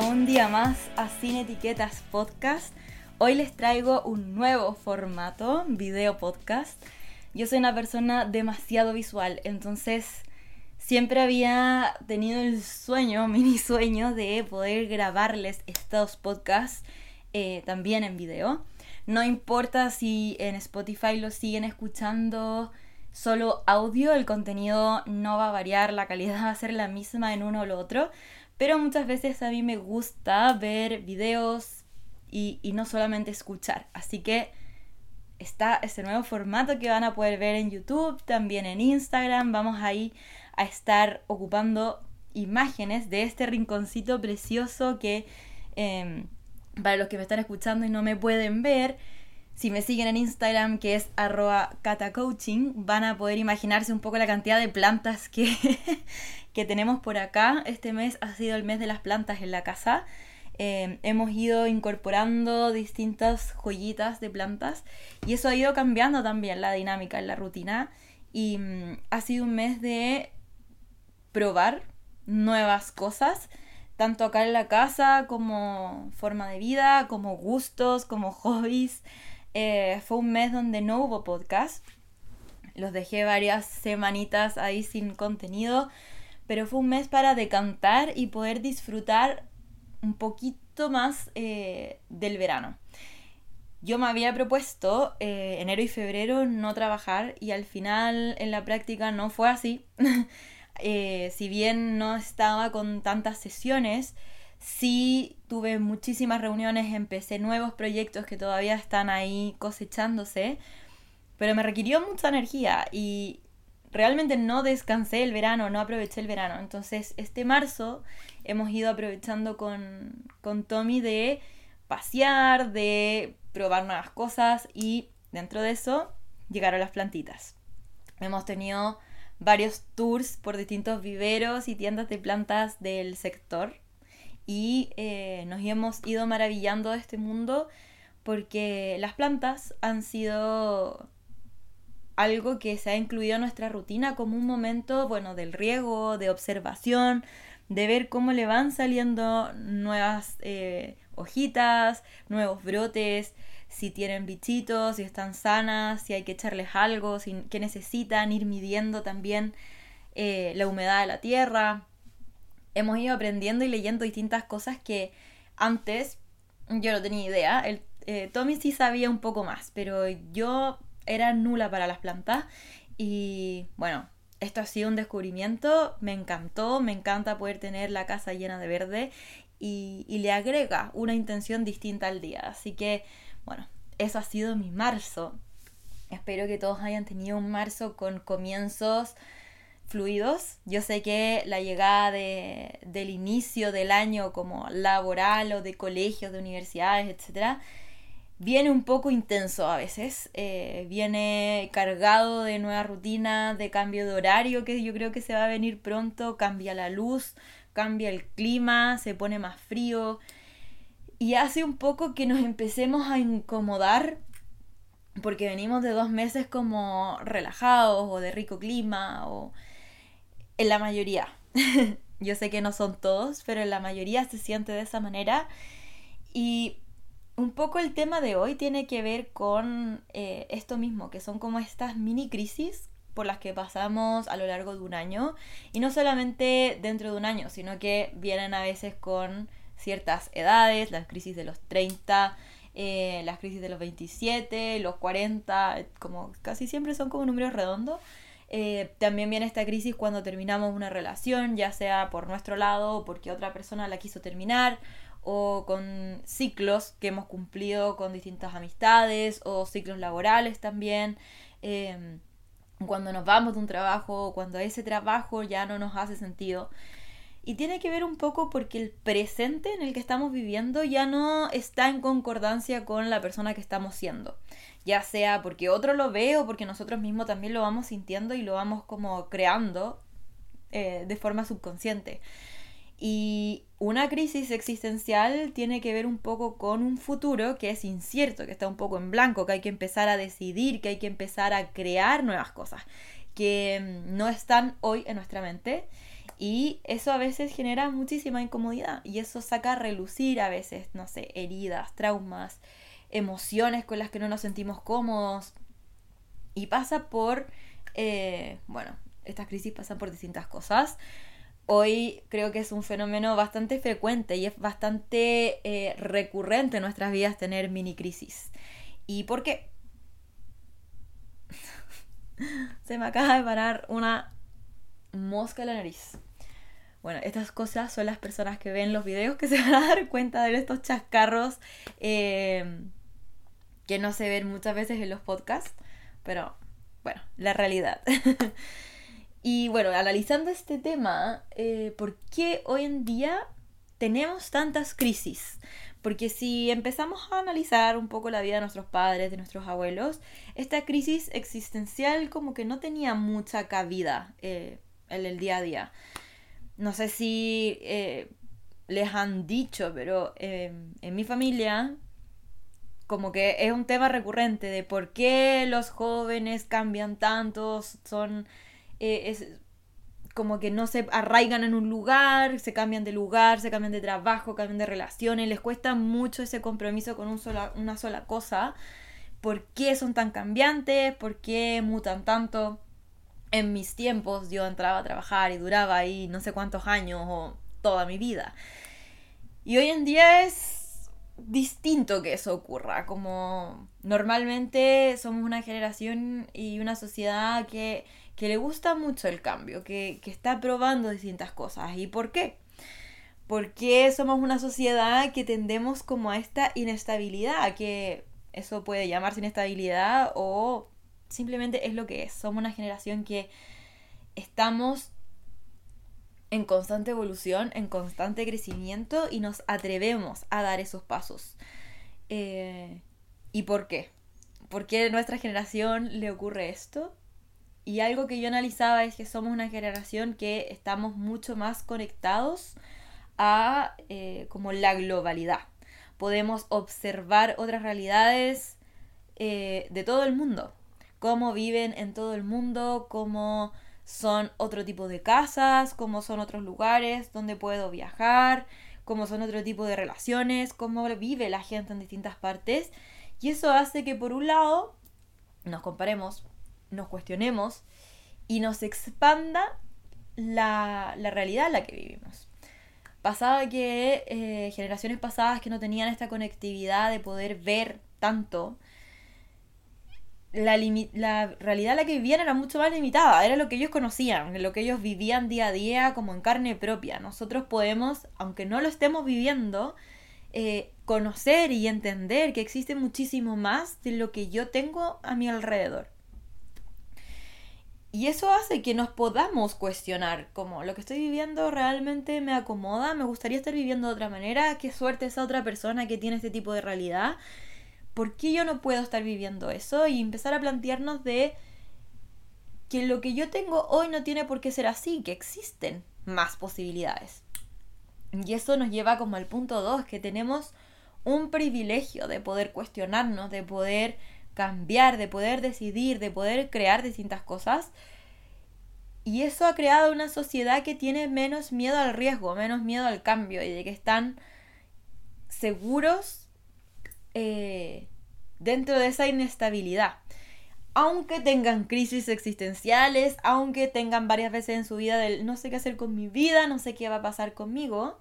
Un día más a Sin Etiquetas Podcast. Hoy les traigo un nuevo formato, video podcast. Yo soy una persona demasiado visual, entonces siempre había tenido el sueño, mini sueño, de poder grabarles estos podcasts eh, también en video. No importa si en Spotify lo siguen escuchando solo audio, el contenido no va a variar, la calidad va a ser la misma en uno o lo otro, pero muchas veces a mí me gusta ver videos y, y no solamente escuchar. Así que está ese nuevo formato que van a poder ver en YouTube, también en Instagram. Vamos ahí a estar ocupando imágenes de este rinconcito precioso que em, para los que me están escuchando y no me pueden ver, si me siguen en Instagram, que es arroba catacoaching, van a poder imaginarse un poco la cantidad de plantas que, que tenemos por acá. Este mes ha sido el mes de las plantas en la casa. Em, hemos ido incorporando distintas joyitas de plantas y eso ha ido cambiando también la dinámica en la rutina y mm, ha sido un mes de probar nuevas cosas, tanto acá en la casa como forma de vida, como gustos, como hobbies. Eh, fue un mes donde no hubo podcast. Los dejé varias semanitas ahí sin contenido, pero fue un mes para decantar y poder disfrutar un poquito más eh, del verano. Yo me había propuesto eh, enero y febrero no trabajar y al final en la práctica no fue así. si bien no estaba con tantas sesiones, Sí tuve muchísimas reuniones, empecé nuevos proyectos que todavía están ahí cosechándose, pero me requirió mucha energía y realmente no descansé el verano, no aproveché el verano. Entonces este marzo hemos ido aprovechando con, con Tommy de pasear, de probar nuevas cosas y dentro de eso llegaron las plantitas. Hemos tenido varios tours por distintos viveros y tiendas de plantas del sector y eh, nos hemos ido maravillando de este mundo porque las plantas han sido algo que se ha incluido en nuestra rutina como un momento, bueno, del riego, de observación, de ver cómo le van saliendo nuevas eh, hojitas, nuevos brotes, si tienen bichitos, si están sanas, si hay que echarles algo, si, que necesitan, ir midiendo también eh, la humedad de la tierra hemos ido aprendiendo y leyendo distintas cosas que antes yo no tenía idea. El, eh, Tommy sí sabía un poco más, pero yo era nula para las plantas y bueno, esto ha sido un descubrimiento, me encantó, me encanta poder tener la casa llena de verde y, y le agrega una intención distinta al día. Así que bueno, eso ha sido mi marzo. Espero que todos hayan tenido un marzo con comienzos fluidos. Yo sé que la llegada de, del inicio del año como laboral o de colegios, de universidades, etc., viene un poco intenso a veces. Eh, viene cargado de nueva rutina, de cambio de horario que yo creo que se va a venir pronto. Cambia la luz, cambia el clima, se pone más frío. Y hace un poco que nos empecemos a incomodar porque venimos de dos meses como relajados o de rico clima o en la mayoría. Yo sé que no son todos, pero en la mayoría se siente de esa manera. Y un poco el tema de hoy tiene que ver con eh, esto mismo, que son como estas mini crisis por las que pasamos a lo largo de un año. Y no solamente dentro de un año, sino que vienen a veces con ciertas edades, las crisis de los 30, eh, las crisis de los 27, los 40, como casi siempre son como números redondos. Eh, también viene esta crisis cuando terminamos una relación, ya sea por nuestro lado o porque otra persona la quiso terminar, o con ciclos que hemos cumplido con distintas amistades, o ciclos laborales también. Em, cuando nos vamos de un trabajo, o cuando ese trabajo ya no nos hace sentido. Y tiene que ver un poco porque el presente en el que estamos viviendo ya no está en concordancia con la persona que estamos siendo. Ya sea porque otro lo ve o porque nosotros mismos también lo vamos sintiendo y lo vamos como creando eh, de forma subconsciente. Y una crisis existencial tiene que ver un poco con un futuro que es incierto, que está un poco en blanco, que hay que empezar a decidir, que hay que empezar a crear nuevas cosas que mm, no están hoy en nuestra mente Y eso a veces genera muchísima incomodidad y eso saca a relucir a veces, no sé, heridas, traumas, emociones con las que no nos sentimos cómodos. Y pasa por, eh, bueno, estas crisis pasan por distintas cosas. Hoy creo que es un fenómeno bastante frecuente y es bastante eh, recurrente en nuestras vidas tener mini crisis. ¿Y por qué? Se me acaba de parar una mosca la nariz. Bueno, estas cosas son las personas que ven los videos que se van a dar cuenta de estos chascarros eh, que no se ven muchas veces en los podcasts, pero bueno, la realidad. y bueno, analizando este tema, eh, ¿por qué hoy en día tenemos tantas crisis? Porque si empezamos a analizar un poco la vida de nuestros padres, de nuestros abuelos, esta crisis existencial como que no tenía mucha cabida eh, en el día a día. No sé si eh, les han dicho, pero em, en mi familia como que es un tema recurrente de por qué los jóvenes cambian tanto, son... Eh, como que no se arraigan en un lugar, se cambian de lugar, se cambian de trabajo, cambian de relaciones, les cuesta mucho ese compromiso con un sola, una sola cosa. ¿Por qué son tan cambiantes? ¿Por qué mutan tanto? En mis tiempos yo entraba a trabajar y duraba ahí no sé cuántos años o toda mi vida. Y hoy en día es distinto que eso ocurra, como normalmente somos una generación y una sociedad que que le gusta mucho el cambio, que, está probando distintas cosas. ¿Y por qué? Porque somos una sociedad que tendemos como a esta inestabilidad, que eso puede llamarse inestabilidad o simplemente es lo que es. Somos una generación que estamos en constante evolución, en constante crecimiento y nos atrevemos a dar esos pasos. Eh, ¿Y por qué? ¿Por qué a nuestra generación le ocurre esto? Y algo que yo analizaba es que somos una generación que estamos mucho más conectados a eh, como la globalidad. Podemos observar otras realidades eh, de todo el mundo, cómo viven en todo el mundo, cómo son otro tipo de casas, cómo son otros lugares donde puedo viajar, cómo son otro tipo de relaciones, cómo vive la gente en distintas partes. Y eso hace que por un lado nos comparemos nos cuestionemos y nos expanda la, realidad en la que vivimos. Pasaba que eh, generaciones pasadas que no tenían esta conectividad de poder ver tanto, la, la, realidad en la que vivían era mucho más limitada, era lo que ellos conocían, lo que ellos vivían día a día como en carne propia. Nosotros podemos, aunque no lo estemos viviendo, eh, conocer y entender que existe muchísimo más de lo que yo tengo a mi alrededor. Y eso hace que nos podamos cuestionar, como lo que estoy viviendo realmente me acomoda, me gustaría estar viviendo de otra manera, qué suerte esa otra persona que tiene este tipo de realidad, ¿por qué yo no puedo estar viviendo eso? Y empezar a plantearnos de que lo que yo tengo hoy no tiene por qué ser así, que existen más posibilidades. Y eso nos lleva como al punto 2, que tenemos un privilegio de poder cuestionarnos, de poder cambiar, de poder decidir, de poder crear distintas cosas. Y eso ha creado una sociedad que tiene menos miedo al riesgo, menos miedo al cambio y de que están seguros eh, dentro de esa inestabilidad. Aunque tengan crisis existenciales, aunque tengan varias veces en su vida del no sé qué hacer con mi vida, no sé qué va a pasar conmigo,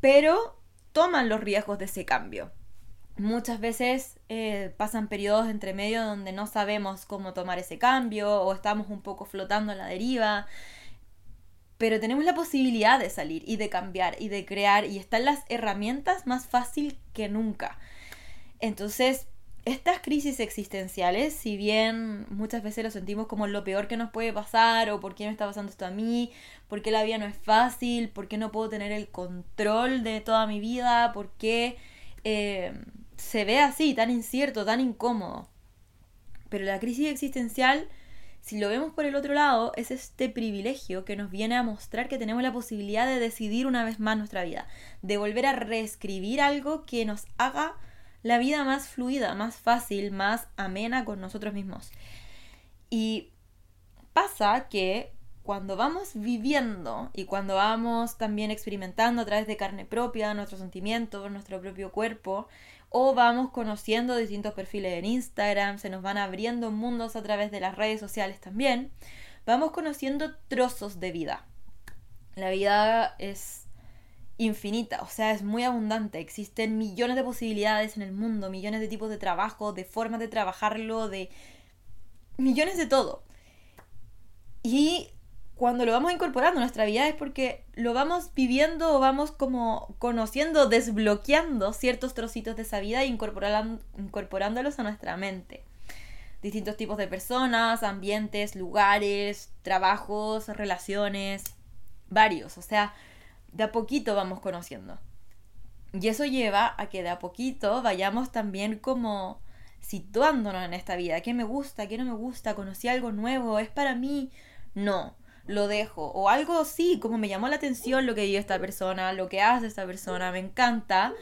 pero toman los riesgos de ese cambio. Muchas veces eh, pasan periodos entre medio donde no sabemos cómo tomar ese cambio o estamos un poco flotando en la deriva, pero tenemos la posibilidad de salir y de cambiar y de crear y están las herramientas más fácil que nunca. Entonces, estas crisis existenciales, si bien muchas veces lo sentimos como lo peor que nos puede pasar, o por qué me está pasando esto a mí, por qué la vida no es fácil, por qué no puedo tener el control de toda mi vida, por qué eh, se ve así, tan incierto, tan incómodo. Pero la crisis existencial, si lo vemos por el otro lado, es este privilegio que nos viene a mostrar que tenemos la posibilidad de decidir una vez más nuestra vida, de volver a reescribir algo que nos haga la vida más fluida, más fácil, más amena con nosotros mismos. Y pasa que cuando vamos viviendo y cuando vamos también experimentando a través de carne propia nuestros sentimientos, nuestro propio cuerpo, o vamos conociendo distintos perfiles en Instagram, se nos van abriendo mundos a través de las redes sociales también, vamos conociendo trozos de vida. La vida es infinita, o sea, es muy abundante, existen millones de posibilidades en el mundo, millones de tipos de trabajo, de formas de trabajarlo, de millones de todo. Y cuando lo vamos incorporando a nuestra vida es porque lo vamos viviendo o vamos como conociendo, desbloqueando ciertos trocitos de esa vida e incorporándolos a nuestra mente. Distintos tipos de personas, ambientes, lugares, trabajos, relaciones, varios. O sea, de a poquito vamos conociendo. Y eso lleva a que de a poquito vayamos también como situándonos en esta vida. ¿Qué me gusta? ¿Qué no me gusta? ¿Conocí algo nuevo? ¿Es para mí? No lo dejo. O algo así, como me llamó la atención lo que vive esta persona, lo que hace esta persona, me encanta.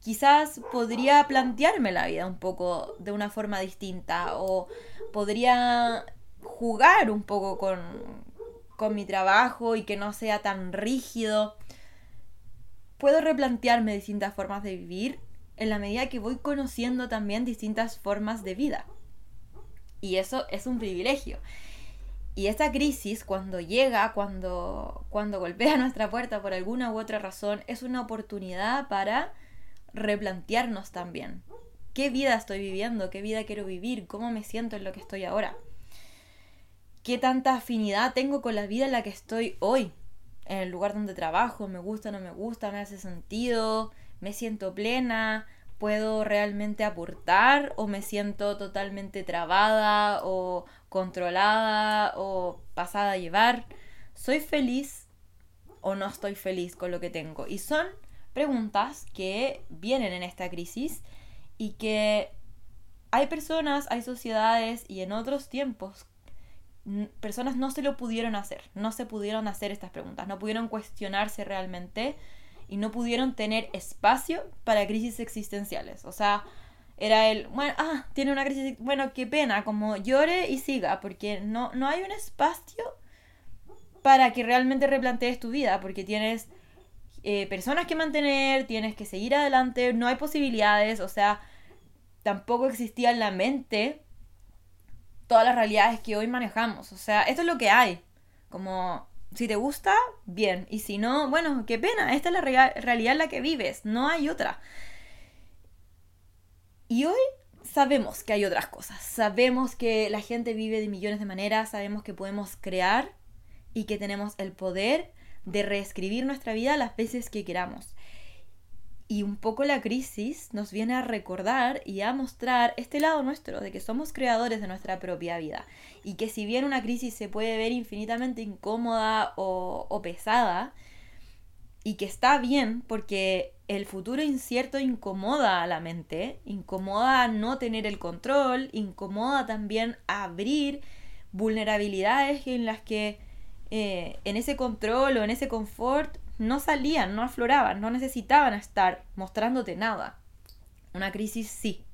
Quizás podría plantearme la vida un poco de una forma distinta o podría jugar un poco con, con mi trabajo y que no sea tan rígido. Puedo replantearme distintas formas de vivir en la medida que voy conociendo también distintas formas de vida. Y eso es un privilegio. Y esta crisis, cuando llega, cuando, cuando golpea nuestra puerta por alguna u otra razón, es una oportunidad para replantearnos también. ¿Qué vida estoy viviendo? ¿Qué vida quiero vivir? ¿Cómo me siento en lo que estoy ahora? ¿Qué tanta afinidad tengo con la vida en la que estoy hoy? En el lugar donde trabajo, me gusta, no me gusta, me hace sentido, me siento plena, puedo realmente aportar o me siento totalmente trabada o controlada o pasada a llevar. ¿Soy feliz o no estoy feliz con lo que tengo? Y son preguntas que vienen en esta crisis y que hay personas, hay sociedades y en otros tiempos personas no se lo pudieron hacer, no se pudieron hacer estas preguntas, no pudieron cuestionarse realmente y no pudieron tener espacio para crisis existenciales. O sea, era el, bueno, ah, tiene una crisis, bueno, qué pena, como llore y siga, porque no, no hay un espacio para que realmente replantees tu vida, porque tienes eh, personas que mantener, tienes que seguir adelante, no hay posibilidades, o sea, tampoco existía en la mente todas las realidades que hoy manejamos, o sea, esto es lo que hay, como si te gusta, bien. Y si no, bueno, qué pena. Esta es la realidad en la que vives. No hay otra. Y hoy sabemos que hay otras cosas. Sabemos que la gente vive de millones de maneras. Sabemos que podemos crear y que tenemos el poder de reescribir nuestra vida las veces que queramos. Y un poco la crisis nos viene a recordar y a mostrar este lado nuestro, de que somos creadores de nuestra propia vida. Y que si bien una crisis se puede ver infinitamente incómoda o, pesada, y que está bien porque el futuro incierto incomoda a la mente, incomoda no tener el control, incomoda también abrir vulnerabilidades en las que eh, en ese control o en ese confort no salían, no afloraban, no necesitaban estar mostrándote nada. Una crisis sí,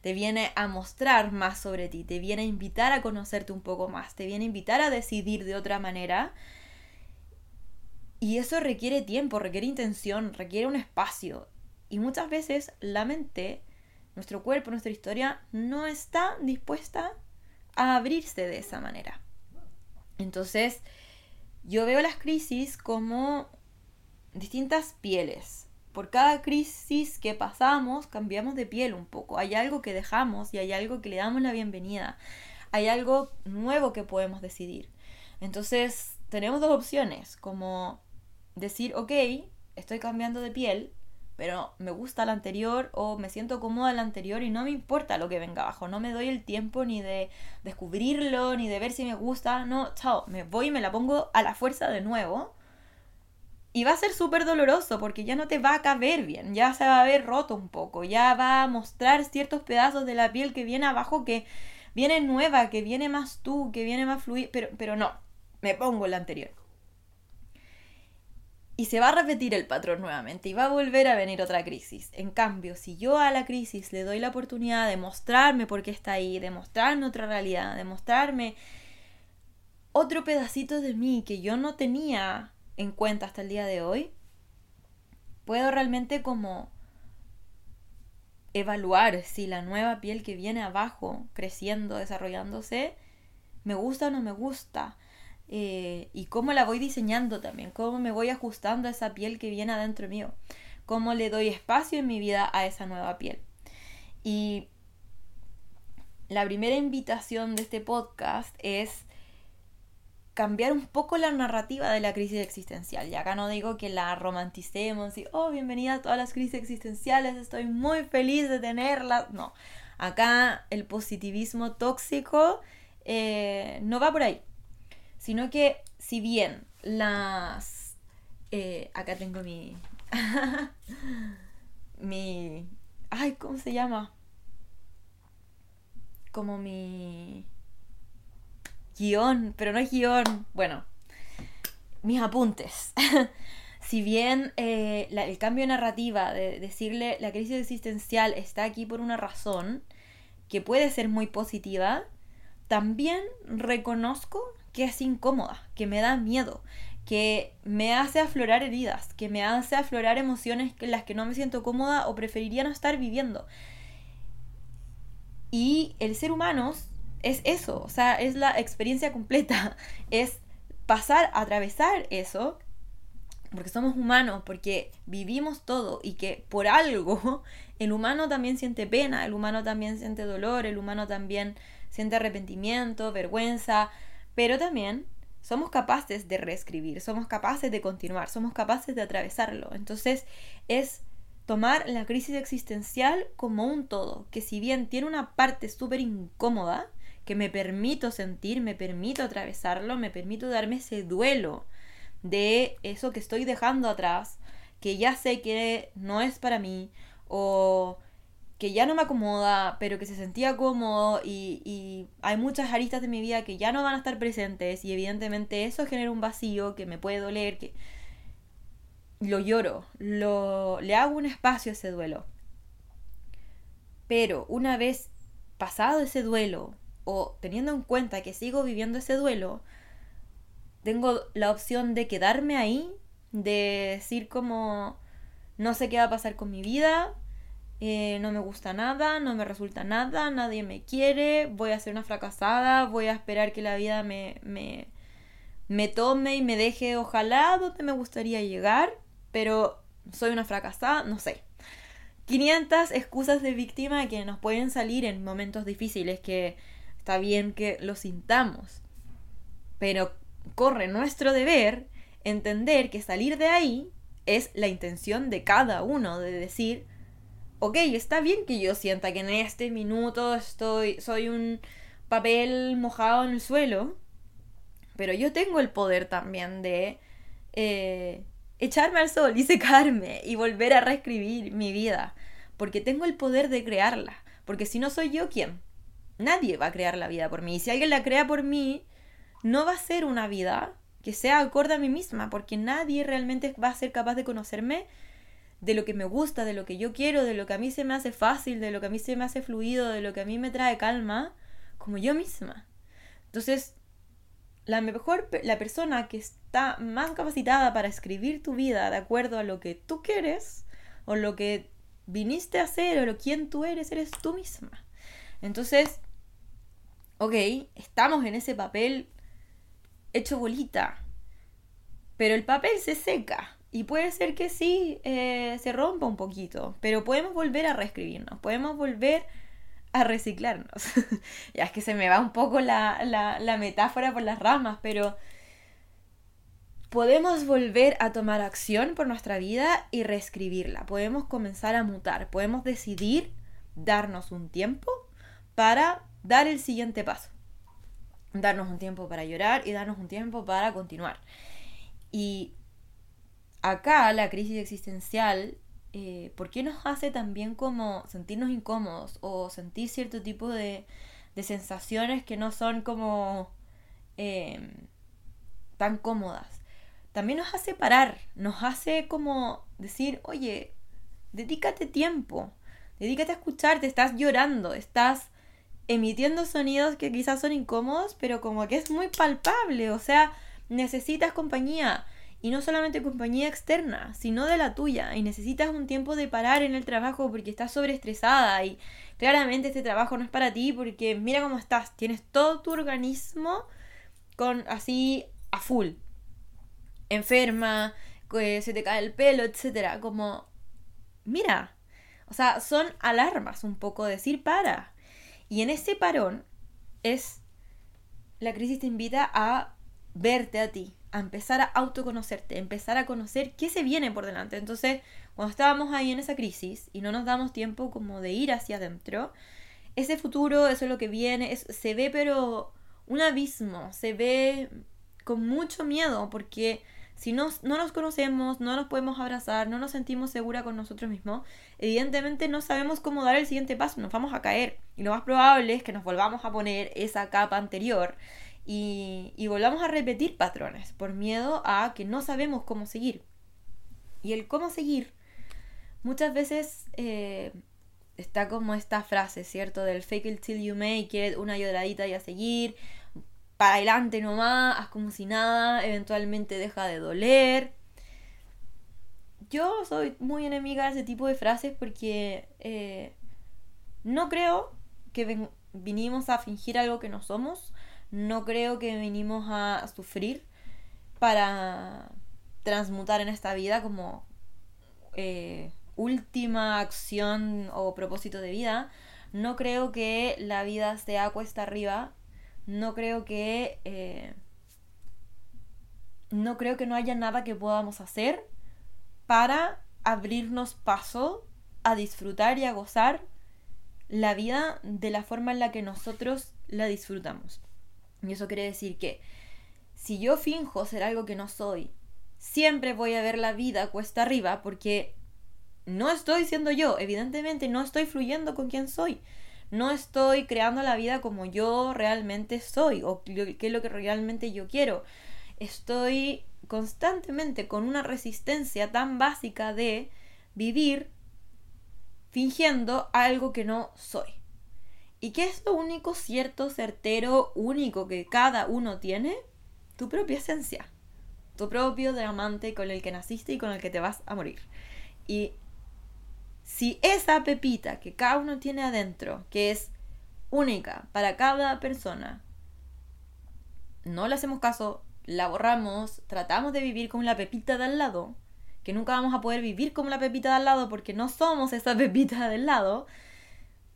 te viene a mostrar más sobre ti, te viene a invitar a conocerte un poco más, te viene a invitar a decidir de otra manera. Y eso requiere tiempo, requiere intención, requiere un espacio. Y muchas veces la mente, nuestro cuerpo, nuestra historia, no está dispuesta a abrirse de esa manera. Entonces, yo veo las crisis como distintas pieles. Por cada crisis que pasamos, cambiamos de piel un poco. Hay algo que dejamos y hay algo que le damos la bienvenida. Hay algo nuevo que podemos decidir. Entonces, tenemos dos opciones, como decir, ok, estoy cambiando de piel, pero me gusta la anterior o me siento cómoda la anterior y no me importa lo que venga abajo. No me doy el tiempo ni de descubrirlo, ni de ver si me gusta. No, chao, me voy y me la pongo a la fuerza de nuevo y va a ser súper doloroso porque ya no te va a caber bien, ya se va a ver roto un poco, ya va a mostrar ciertos pedazos de la piel que viene abajo, que viene nueva, que viene más tú, que viene más fluido, pero, pero no, me pongo la anterior. Y se va a repetir el patrón nuevamente y va a volver a venir otra crisis. En cambio, si yo a la crisis le doy la oportunidad de mostrarme por qué está ahí, de mostrarme otra realidad, de mostrarme otro pedacito de mí que yo no tenía en cuenta hasta el día de hoy, puedo realmente como evaluar si la nueva piel que viene abajo, creciendo, desarrollándose, me gusta o no me gusta. Eh, y cómo la voy diseñando también, cómo me voy ajustando a esa piel que viene adentro mío, cómo le doy espacio en mi vida a esa nueva piel. Y la primera invitación de este podcast es cambiar un poco la narrativa de la crisis existencial. Y acá no digo que la romanticemos y, oh, bienvenida a todas las crisis existenciales, estoy muy feliz de tenerlas. No, acá el positivismo tóxico eh, no va por ahí. Sino que si bien las... Eh, acá tengo mi... mi... Ay, ¿cómo se llama? Como mi guion, pero no es guion. Bueno, mis apuntes. si bien eh, el cambio de narrativa, de decirle la crisis existencial está aquí por una razón, que puede ser muy positiva, también reconozco que es incómoda, que me da miedo, que me hace aflorar heridas, que me hace aflorar emociones en las que no me siento cómoda o preferiría no estar viviendo. Y el ser humano es eso, o sea, es la experiencia completa, es pasar, atravesar eso, porque somos humanos, porque vivimos todo y que por algo el humano también siente pena, el humano también siente dolor, el humano también siente arrepentimiento, vergüenza, pero también somos capaces de reescribir, somos capaces de continuar, somos capaces de atravesarlo. Entonces es tomar la crisis existencial como un todo, que si bien tiene una parte súper incómoda, que me permito sentir, me permito atravesarlo, me permito darme ese duelo de eso que estoy dejando atrás, que ya sé que no es para mí, o que ya no me acomoda, pero que se sentía cómodo y, hay muchas aristas de mi vida que ya no van a estar presentes y evidentemente eso genera un vacío que me puede doler, que lo lloro, lo, le hago un espacio a ese duelo. Pero una vez pasado ese duelo, o teniendo en cuenta que sigo viviendo ese duelo, tengo la opción de quedarme ahí, de decir como no sé qué va a pasar con mi vida, eh, no me gusta nada, no me resulta nada, nadie me quiere, voy a ser una fracasada, voy a esperar que la vida me, me, me tome y me deje ojalá donde me gustaría llegar, pero soy una fracasada, no sé. 500 excusas de víctima que nos pueden salir en momentos difíciles que está bien que lo sintamos, pero corre nuestro deber entender que salir de ahí es la intención de cada uno, de decir, ok, está bien que yo sienta que en este minuto estoy, soy un papel mojado en el suelo, pero yo tengo el poder también de eh, echarme al sol y secarme y volver a reescribir mi vida, porque tengo el poder de crearla, porque si no soy yo, ¿quién? Nadie va a crear la vida por mí. Y si alguien la crea por mí, no va a ser una vida que sea acorde a mí misma, porque nadie realmente va a ser capaz de conocerme de lo que me gusta, de lo que yo quiero, de lo que a mí se me hace fácil, de lo que a mí se me hace fluido, de lo que a mí me trae calma, como yo misma. Entonces, la mejor, la persona que está más capacitada para escribir tu vida de acuerdo a lo que tú quieres, o lo que viniste a hacer, o lo quién tú eres, eres tú misma. Entonces, ok, estamos en ese papel hecho bolita, pero el papel se seca. Y puede ser que sí eh, se rompa un poquito, pero podemos volver a reescribirnos, podemos volver a reciclarnos. ya es que se me va un poco la, la metáfora por las ramas, pero podemos volver a tomar acción por nuestra vida y reescribirla. Podemos comenzar a mutar, podemos decidir darnos un tiempo para dar el siguiente paso. Darnos un tiempo para llorar y darnos un tiempo para continuar. Y acá la crisis existencial, eh, ¿por qué nos hace también como sentirnos incómodos o sentir cierto tipo de, de sensaciones que no son como em, tan cómodas? También nos hace parar, nos hace como decir, oye, dedícate tiempo, dedícate a escucharte, estás llorando, estás emitiendo sonidos que quizás son incómodos, pero como que es muy palpable, o sea, necesitas compañía. Y no solamente compañía externa, sino de la tuya. Y necesitas un tiempo de parar en el trabajo porque estás sobreestresada y claramente este trabajo no es para ti porque mira cómo estás. Tienes todo tu organismo con así a full. Enferma, se te cae el pelo, etcétera. Como, mira. O sea, son alarmas un poco decir para. Y en ese parón es la crisis te invita a verte a ti, a empezar a autoconocerte, a empezar a conocer qué se viene por delante. Entonces, cuando estábamos ahí en esa crisis y no nos damos tiempo como de ir hacia adentro, ese futuro, eso es lo que viene, se ve pero un abismo, se ve con mucho miedo porque si no, no nos conocemos, no nos podemos abrazar, no nos sentimos segura con nosotros mismos, evidentemente no sabemos cómo dar el siguiente paso, nos vamos a caer. Y lo más probable es que nos volvamos a poner esa capa anterior y, volvamos a repetir patrones por miedo a que no sabemos cómo seguir. Y el cómo seguir muchas veces eh, está como esta frase, ¿cierto? Del fake it till you make it, una lloradita y a seguir, para adelante nomás, haz como si nada, eventualmente deja de doler. Yo soy muy enemiga de ese tipo de frases porque eh, no creo que vinimos a fingir algo que no somos no creo que venimos a sufrir para transmutar en esta vida como eh, última acción o propósito de vida. No creo que la vida sea cuesta arriba. No creo que... Eh, no creo que no haya nada que podamos hacer para abrirnos paso a disfrutar y a gozar la vida de la forma en la que nosotros la disfrutamos. Y eso quiere decir que si yo finjo ser algo que no soy, siempre voy a ver la vida cuesta arriba porque no estoy siendo yo, evidentemente no estoy fluyendo con quien soy. No estoy creando la vida como yo realmente soy o qué es lo que realmente yo quiero. Estoy constantemente con una resistencia tan básica de vivir fingiendo algo que no soy. ¿Y qué es lo único cierto, certero, único que cada uno tiene? Tu propia esencia. Tu propio diamante con el que naciste y con el que te vas a morir. Y si esa pepita que cada uno tiene adentro, que es única para cada persona, no le hacemos caso, la borramos, tratamos de vivir con la pepita de al lado, que nunca vamos a poder vivir como la pepita de al lado porque no somos esa pepita del lado,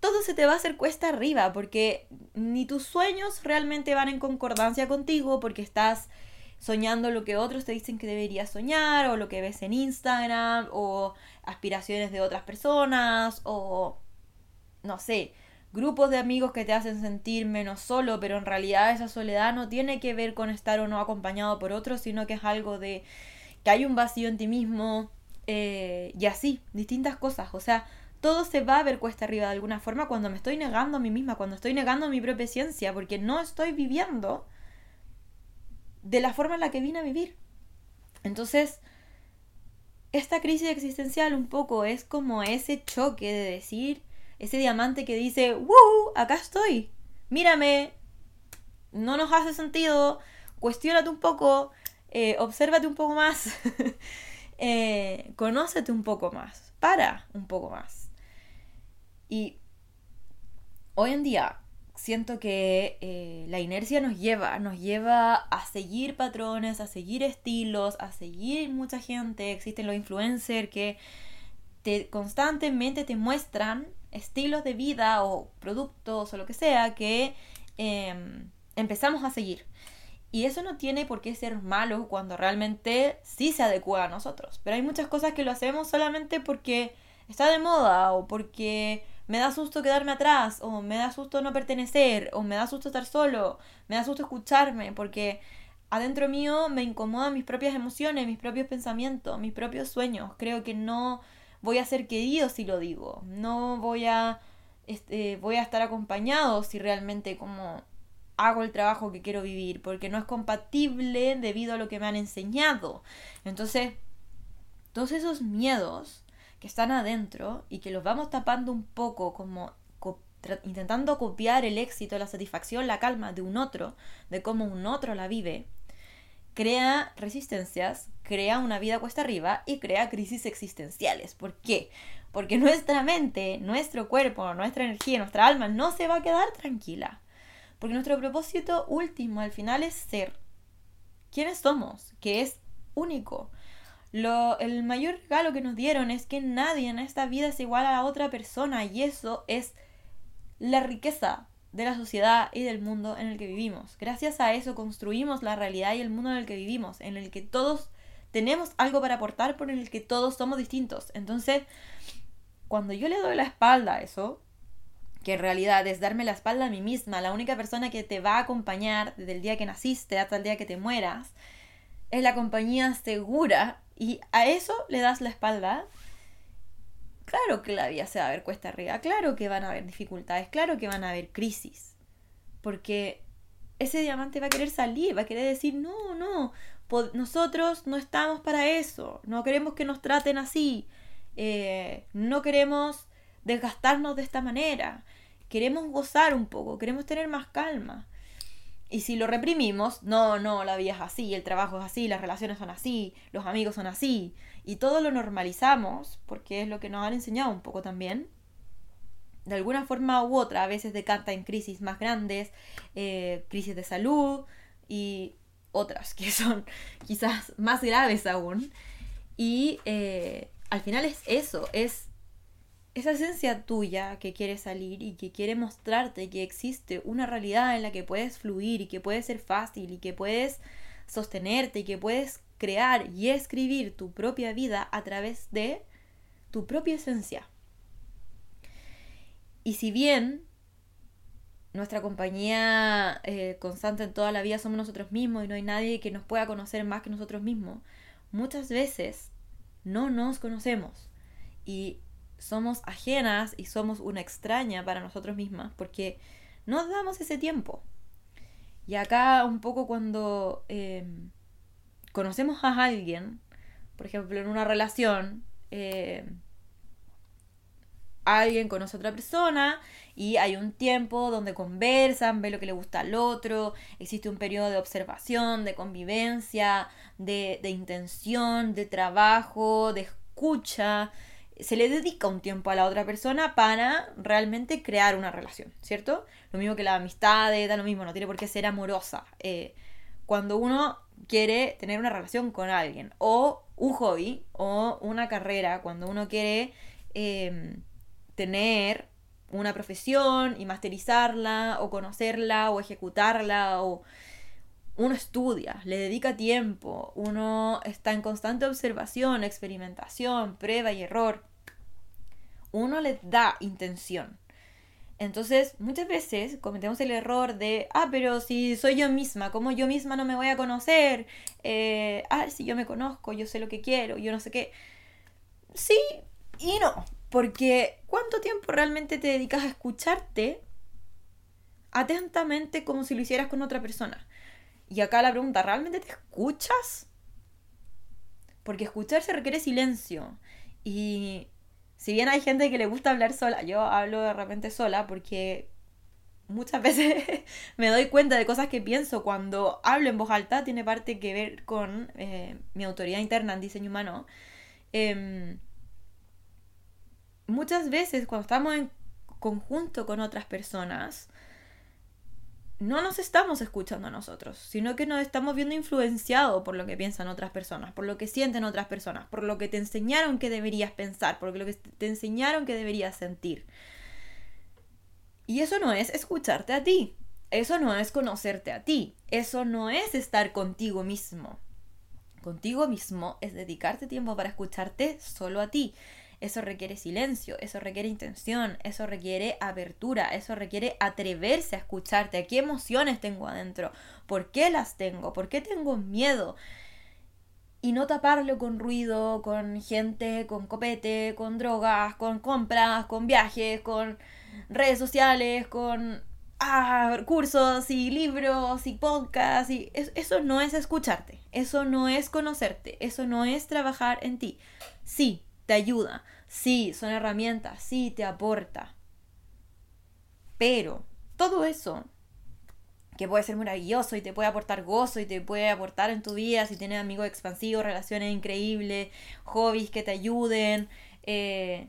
todo se te va a hacer cuesta arriba porque ni tus sueños realmente van en concordancia contigo porque estás soñando lo que otros te dicen que deberías soñar o lo que ves en Instagram o aspiraciones de otras personas o no sé, grupos de amigos que te hacen sentir menos solo, pero en realidad esa soledad no tiene que ver con estar o no acompañado por otros, sino que es algo de que hay un vacío en ti mismo eh, y así, distintas cosas, o sea, todo se va a ver cuesta arriba de alguna forma cuando me estoy negando a mí misma, cuando estoy negando a mi propia ciencia, porque no estoy viviendo de la forma en la que vine a vivir. Entonces, esta crisis existencial un poco es como ese choque de decir, ese diamante que dice, ¡Woo! Acá estoy, mírame, no nos hace sentido, cuestionate un poco, eh, obsérvate un poco más, eh, conócete un poco más, para un poco más. Y hoy en día siento que eh, la inercia nos lleva, nos lleva a seguir patrones, a seguir estilos, a seguir mucha gente. Existen los influencers que te, constantemente te muestran estilos de vida o productos o lo que sea que em, empezamos a seguir. Y eso no tiene por qué ser malo cuando realmente sí se adecua a nosotros. Pero hay muchas cosas que lo hacemos solamente porque está de moda o porque me da susto quedarme atrás, o me da susto no pertenecer, o me da susto estar solo, me da susto escucharme, porque adentro mío me incomodan mis propias emociones, mis propios pensamientos, mis propios sueños. Creo que no voy a ser querido si lo digo, no voy a, este, voy a estar acompañado si realmente como hago el trabajo que quiero vivir, porque no es compatible debido a lo que me han enseñado. Entonces, todos esos miedos que están adentro y que los vamos tapando un poco como intentando copiar el éxito, la satisfacción, la calma de un otro, de cómo un otro la vive, crea resistencias, crea una vida cuesta arriba y crea crisis existenciales. ¿Por qué? Porque nuestra mente, nuestro cuerpo, nuestra energía, nuestra alma no se va a quedar tranquila. Porque nuestro propósito último al final es ser quienes somos, que es único. Lo, el mayor regalo que nos dieron es que nadie en esta vida es igual a la otra persona y eso es la riqueza de la sociedad y del mundo en el que vivimos. Gracias a eso construimos la realidad y el mundo en el que vivimos, en el que todos tenemos algo para aportar, por el que todos somos distintos. Entonces, cuando yo le doy la espalda a eso, que en realidad es darme la espalda a mí misma, la única persona que te va a acompañar desde el día que naciste hasta el día que te mueras, es la compañía segura y a eso le das la espalda, claro que la vida se va a ver cuesta arriba, claro que van a haber dificultades, claro que van a haber crisis, porque ese diamante va a querer salir, va a querer decir, no, no, nosotros no estamos para eso, no queremos que nos traten así, eh, no queremos desgastarnos de esta manera, queremos gozar un poco, queremos tener más calma. Y si lo reprimimos, no, no, la vida es así, el trabajo es así, las relaciones son así, los amigos son así, y todo lo normalizamos, porque es lo que nos han enseñado un poco también, de alguna forma u otra, a veces decanta en crisis más grandes, eh, crisis de salud y otras que son quizás más graves aún. Y eh, al final es eso, es esa esencia tuya que quiere salir y que quiere mostrarte que existe una realidad en la que puedes fluir y que puede ser fácil y que puedes sostenerte y que puedes crear y escribir tu propia vida a través de tu propia esencia. Y si bien nuestra compañía eh, constante en toda la vida somos nosotros mismos y no hay nadie que nos pueda conocer más que nosotros mismos, muchas veces no nos conocemos. Y somos ajenas y somos una extraña para nosotros mismas porque nos damos ese tiempo. Y acá un poco cuando em, conocemos a alguien, por ejemplo en una relación, em, alguien conoce a otra persona y hay un tiempo donde conversan, ve lo que le gusta al otro, existe un periodo de observación, de convivencia, de, de intención, de trabajo, de escucha, se le dedica un tiempo a la otra persona para realmente crear una relación, ¿cierto? Lo mismo que la amistad, da lo mismo, no tiene por qué ser amorosa. Eh, cuando uno quiere tener una relación con alguien, o un hobby, o una carrera, cuando uno quiere em, tener una profesión y masterizarla, o conocerla, o ejecutarla, o uno estudia, le dedica tiempo, uno está en constante observación, experimentación, prueba y error. Uno le da intención. Entonces, muchas veces cometemos el error de, ah, pero si soy yo misma, ¿cómo yo misma no me voy a conocer? Eh, ah, si yo me conozco, yo sé lo que quiero, yo no sé qué. Sí y no, porque ¿cuánto tiempo realmente te dedicas a escucharte atentamente como si lo hicieras con otra persona? Y acá la pregunta, ¿realmente te escuchas? Porque escucharse requiere silencio. Y si bien hay gente que le gusta hablar sola, yo hablo de repente sola porque muchas veces me doy cuenta de cosas que pienso cuando hablo en voz alta, tiene parte que ver con eh, mi autoridad interna en diseño humano. Em, muchas veces cuando estamos en conjunto con otras personas, no nos estamos escuchando a nosotros, sino que nos estamos viendo influenciados por lo que piensan otras personas, por lo que sienten otras personas, por lo que te enseñaron que deberías pensar, por lo que te enseñaron que deberías sentir. Y eso no es escucharte a ti, eso no es conocerte a ti, eso no es estar contigo mismo. Contigo mismo es dedicarte tiempo para escucharte solo a ti. Eso requiere silencio, eso requiere intención, eso requiere apertura, eso requiere atreverse a escucharte. ¿A qué emociones tengo adentro? ¿Por qué las tengo? ¿Por qué tengo miedo? Y no taparlo con ruido, con gente, con copete, con drogas, con compras, con viajes, con redes sociales, con ah, cursos y libros y podcasts. Y eso no es escucharte, eso no es conocerte, eso no es trabajar en ti. Sí, te ayuda, Sí, son herramientas, sí, te aporta. Pero todo eso, que puede ser maravilloso y te puede aportar gozo y te puede aportar en tu vida si tienes amigos expansivos, relaciones increíbles, hobbies que te ayuden. Eh,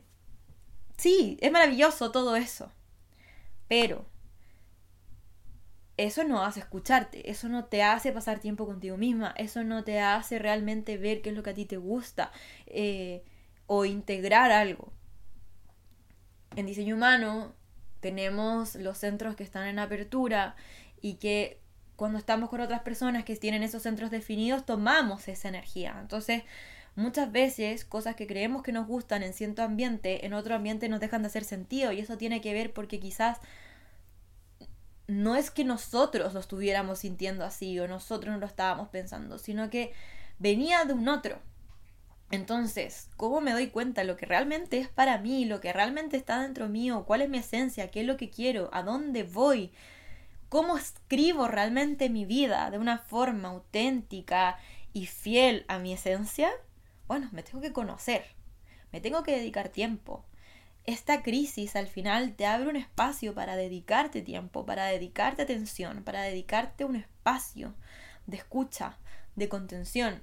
sí, es maravilloso todo eso. Pero eso no hace escucharte, eso no te hace pasar tiempo contigo misma, eso no te hace realmente ver qué es lo que a ti te gusta eh, o integrar algo. En diseño humano tenemos los centros que están en apertura y que cuando estamos con otras personas que tienen esos centros definidos tomamos esa energía. Entonces, muchas veces cosas que creemos que nos gustan en cierto ambiente, en otro ambiente nos dejan de hacer sentido y eso tiene que ver porque quizás no es que nosotros lo estuviéramos sintiendo así o nosotros no lo estábamos pensando, sino que venía de un otro. Entonces, ¿cómo me doy cuenta lo que realmente es para mí, lo que realmente está dentro mío, cuál es mi esencia, qué es lo que quiero, a dónde voy? ¿Cómo escribo realmente mi vida de una forma auténtica y fiel a mi esencia? Bueno, me tengo que conocer, me tengo que dedicar tiempo, esta crisis al final te abre un espacio para dedicarte tiempo, para dedicarte atención, para dedicarte un espacio de escucha, de contención,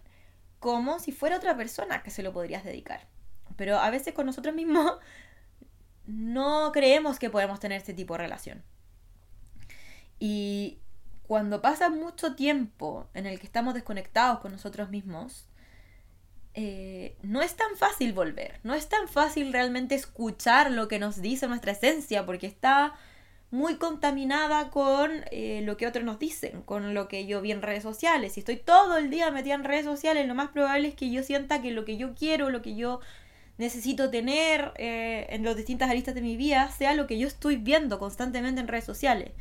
como si fuera otra persona que se lo podrías dedicar. Pero a veces con nosotros mismos no creemos que podemos tener este tipo de relación. Y cuando pasa mucho tiempo en el que estamos desconectados con nosotros mismos, eh, no es tan fácil volver, no es tan fácil realmente escuchar lo que nos dice nuestra esencia, porque está muy contaminada con eh, lo que otros nos dicen, con lo que yo vi en redes sociales. Si estoy todo el día metida en redes sociales, lo más probable es que yo sienta que lo que yo quiero, lo que yo necesito tener eh, en las distintas aristas de mi vida, sea lo que yo estoy viendo constantemente en redes sociales.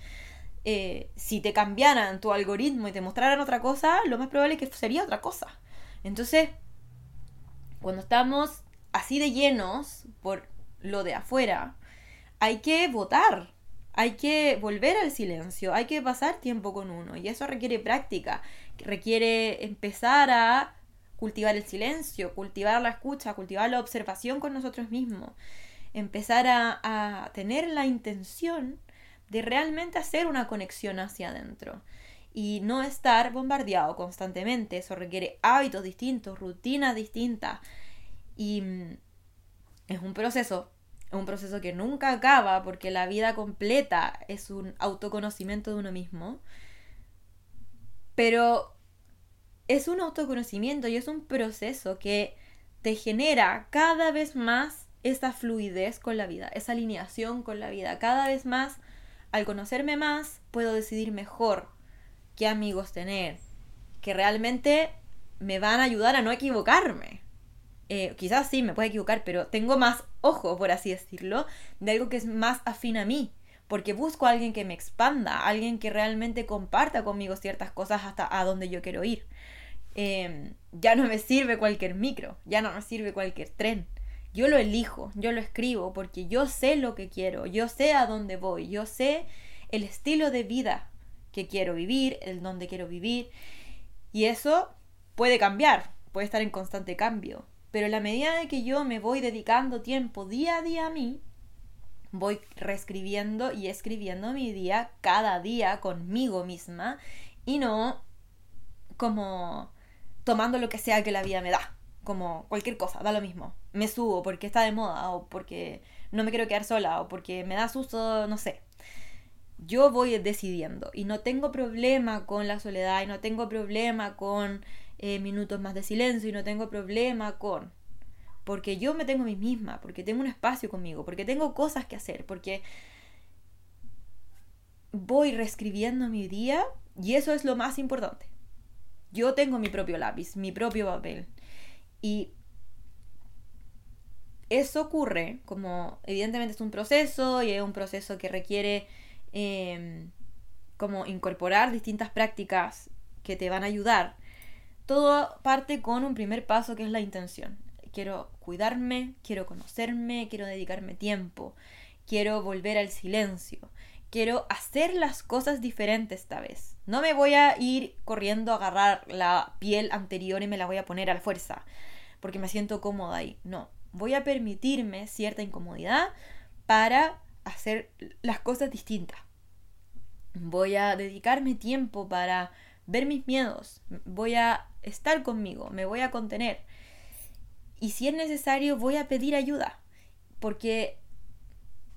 si te cambiaran tu algoritmo y te mostraran otra cosa, lo más probable es que sería otra cosa. Entonces, cuando estamos así de llenos por lo de afuera, hay que votar, hay que volver al silencio, hay que pasar tiempo con uno y eso requiere práctica, requiere empezar a cultivar el silencio, cultivar la escucha, cultivar la observación con nosotros mismos, empezar a, tener la intención de realmente hacer una conexión hacia adentro y no estar bombardeado constantemente. Eso requiere hábitos distintos, rutinas distintas. Y mm, es un proceso, un proceso que nunca acaba porque la vida completa es un autoconocimiento de uno mismo. Pero es un autoconocimiento y es un proceso que te genera cada vez más esa fluidez con la vida, esa alineación con la vida. Cada vez más, al conocerme más, puedo decidir mejor qué amigos tener, que realmente me van a ayudar a no equivocarme. Eh, quizás sí, me puedo equivocar, pero tengo más ojo, por así decirlo, de algo que es más afín a mí. Porque busco a alguien que me expanda, alguien que realmente comparta conmigo ciertas cosas hasta a donde yo quiero ir. Em, ya no me sirve cualquier micro, ya no me sirve cualquier tren. Yo lo elijo, yo lo escribo porque yo sé lo que quiero, yo sé a dónde voy, yo sé el estilo de vida que quiero vivir, el dónde quiero vivir. Y eso puede cambiar, puede estar en constante cambio. Pero en la medida de que yo me voy dedicando tiempo día a día a mí, voy reescribiendo y escribiendo mi día cada día conmigo misma y no como tomando lo que sea que la vida me da. Como cualquier cosa, da lo mismo. Me subo porque está de moda o porque no me quiero quedar sola o porque me da susto, no sé yo voy decidiendo y no tengo problema con la soledad y no tengo problema con eh, minutos más de silencio y no tengo problema con porque yo me tengo a mí misma, porque tengo un espacio conmigo, porque tengo cosas que hacer, porque voy reescribiendo mi día y eso es lo más importante. Yo tengo mi propio lápiz, mi propio papel y eso ocurre como evidentemente es un proceso y es un proceso que requiere Em, como incorporar distintas prácticas que te van a ayudar, todo parte con un primer paso que es la intención. Quiero cuidarme, quiero conocerme, quiero dedicarme tiempo, quiero volver al silencio, quiero hacer las cosas diferentes esta vez. No me voy a ir corriendo a agarrar la piel anterior y me la voy a poner a la fuerza, porque me siento cómoda ahí. No, voy a permitirme cierta incomodidad para hacer las cosas distintas. Voy a dedicarme tiempo para ver mis miedos. Voy a estar conmigo, me voy a contener. Y si es necesario, voy a pedir ayuda. Porque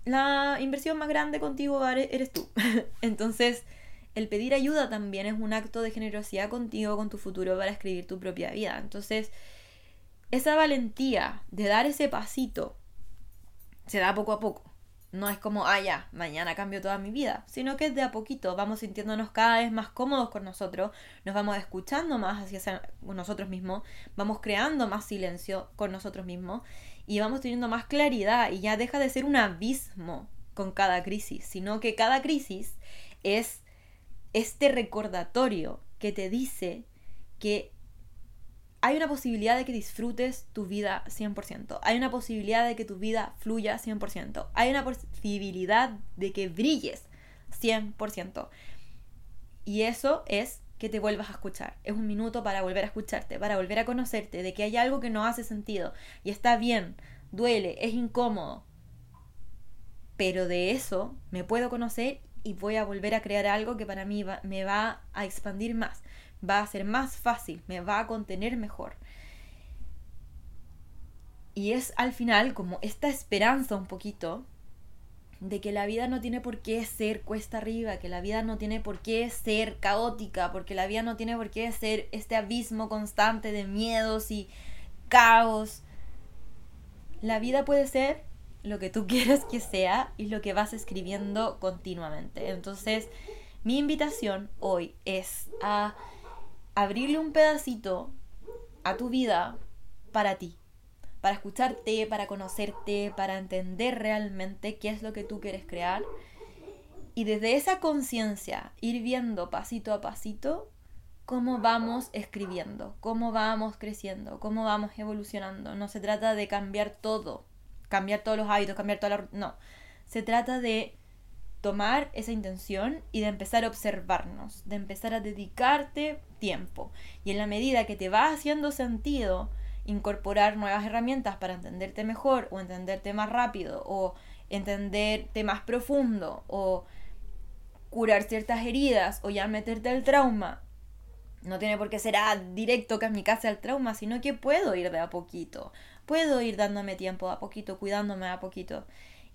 la inversión más grande contigo eres tú. Entonces, el pedir ayuda también es un acto de generosidad contigo, con tu futuro, para escribir tu propia vida. Entonces, esa valentía de dar ese pasito se da poco a poco. No es como, ah, ya, mañana cambio toda mi vida, sino que de a poquito, vamos sintiéndonos cada vez más cómodos con nosotros, nos vamos escuchando más hacia nosotros mismos, vamos creando más silencio con nosotros mismos y vamos teniendo más claridad y ya deja de ser un abismo con cada crisis, sino que cada crisis es este recordatorio que te dice que hay una posibilidad de que disfrutes tu vida 100%. Hay una posibilidad de que tu vida fluya 100%. Hay una posibilidad de que brilles 100%. Y eso es que te vuelvas a escuchar. Es un minuto para volver a escucharte, para volver a conocerte, de que hay algo que no hace sentido. Y está bien, duele, es incómodo. Pero de eso me puedo conocer y voy a volver a crear algo que para mí me va a expandir más va a ser más fácil, me va a contener mejor. Y es al final como esta esperanza un poquito de que la vida no tiene por qué ser cuesta arriba, que la vida no tiene por qué ser caótica, porque la vida no tiene por qué ser este abismo constante de miedos y caos. La vida puede ser lo que tú quieres que sea y lo que vas escribiendo continuamente. Entonces, mi invitación hoy es a abrirle un pedacito a tu vida para ti, para escucharte, para conocerte, para entender realmente qué es lo que tú quieres crear. Y desde esa conciencia ir viendo pasito a pasito cómo vamos escribiendo, cómo vamos creciendo, cómo vamos evolucionando. No se trata de cambiar todo, cambiar todos los hábitos, cambiar toda la... No, se trata de tomar esa intención y de empezar a observarnos, de empezar a dedicarte tiempo. Y en la medida que te va haciendo sentido incorporar nuevas herramientas para entenderte mejor o entenderte más rápido o entenderte más profundo o curar ciertas heridas o ya meterte al trauma. No tiene por qué ser ah, directo que en mi casa al trauma, sino que puedo ir de a poquito. Puedo ir dándome tiempo a poquito, cuidándome a poquito.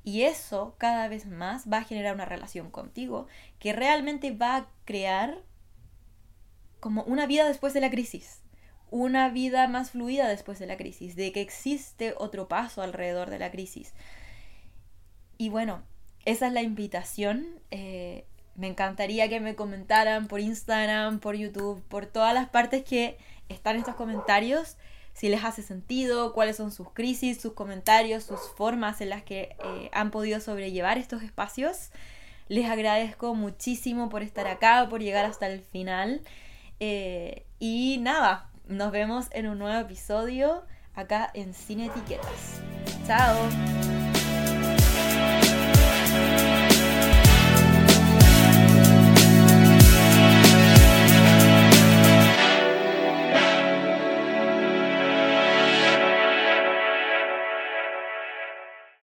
Y eso cada vez más va a generar una relación contigo que realmente va a crear como una vida después de la crisis, una vida más fluida después de la crisis, de que existe otro paso alrededor de la crisis. Y bueno, esa es la invitación. Eh, me encantaría que me comentaran por Instagram, por YouTube, por todas las partes que están estos comentarios si les hace sentido, cuáles son sus crisis, sus comentarios, sus formas en las que eh, han podido sobrellevar estos espacios. Les agradezco muchísimo por estar acá, por llegar hasta el final. Eh, y nada, nos vemos en un nuevo episodio acá en Cine Etiquetas. Chao.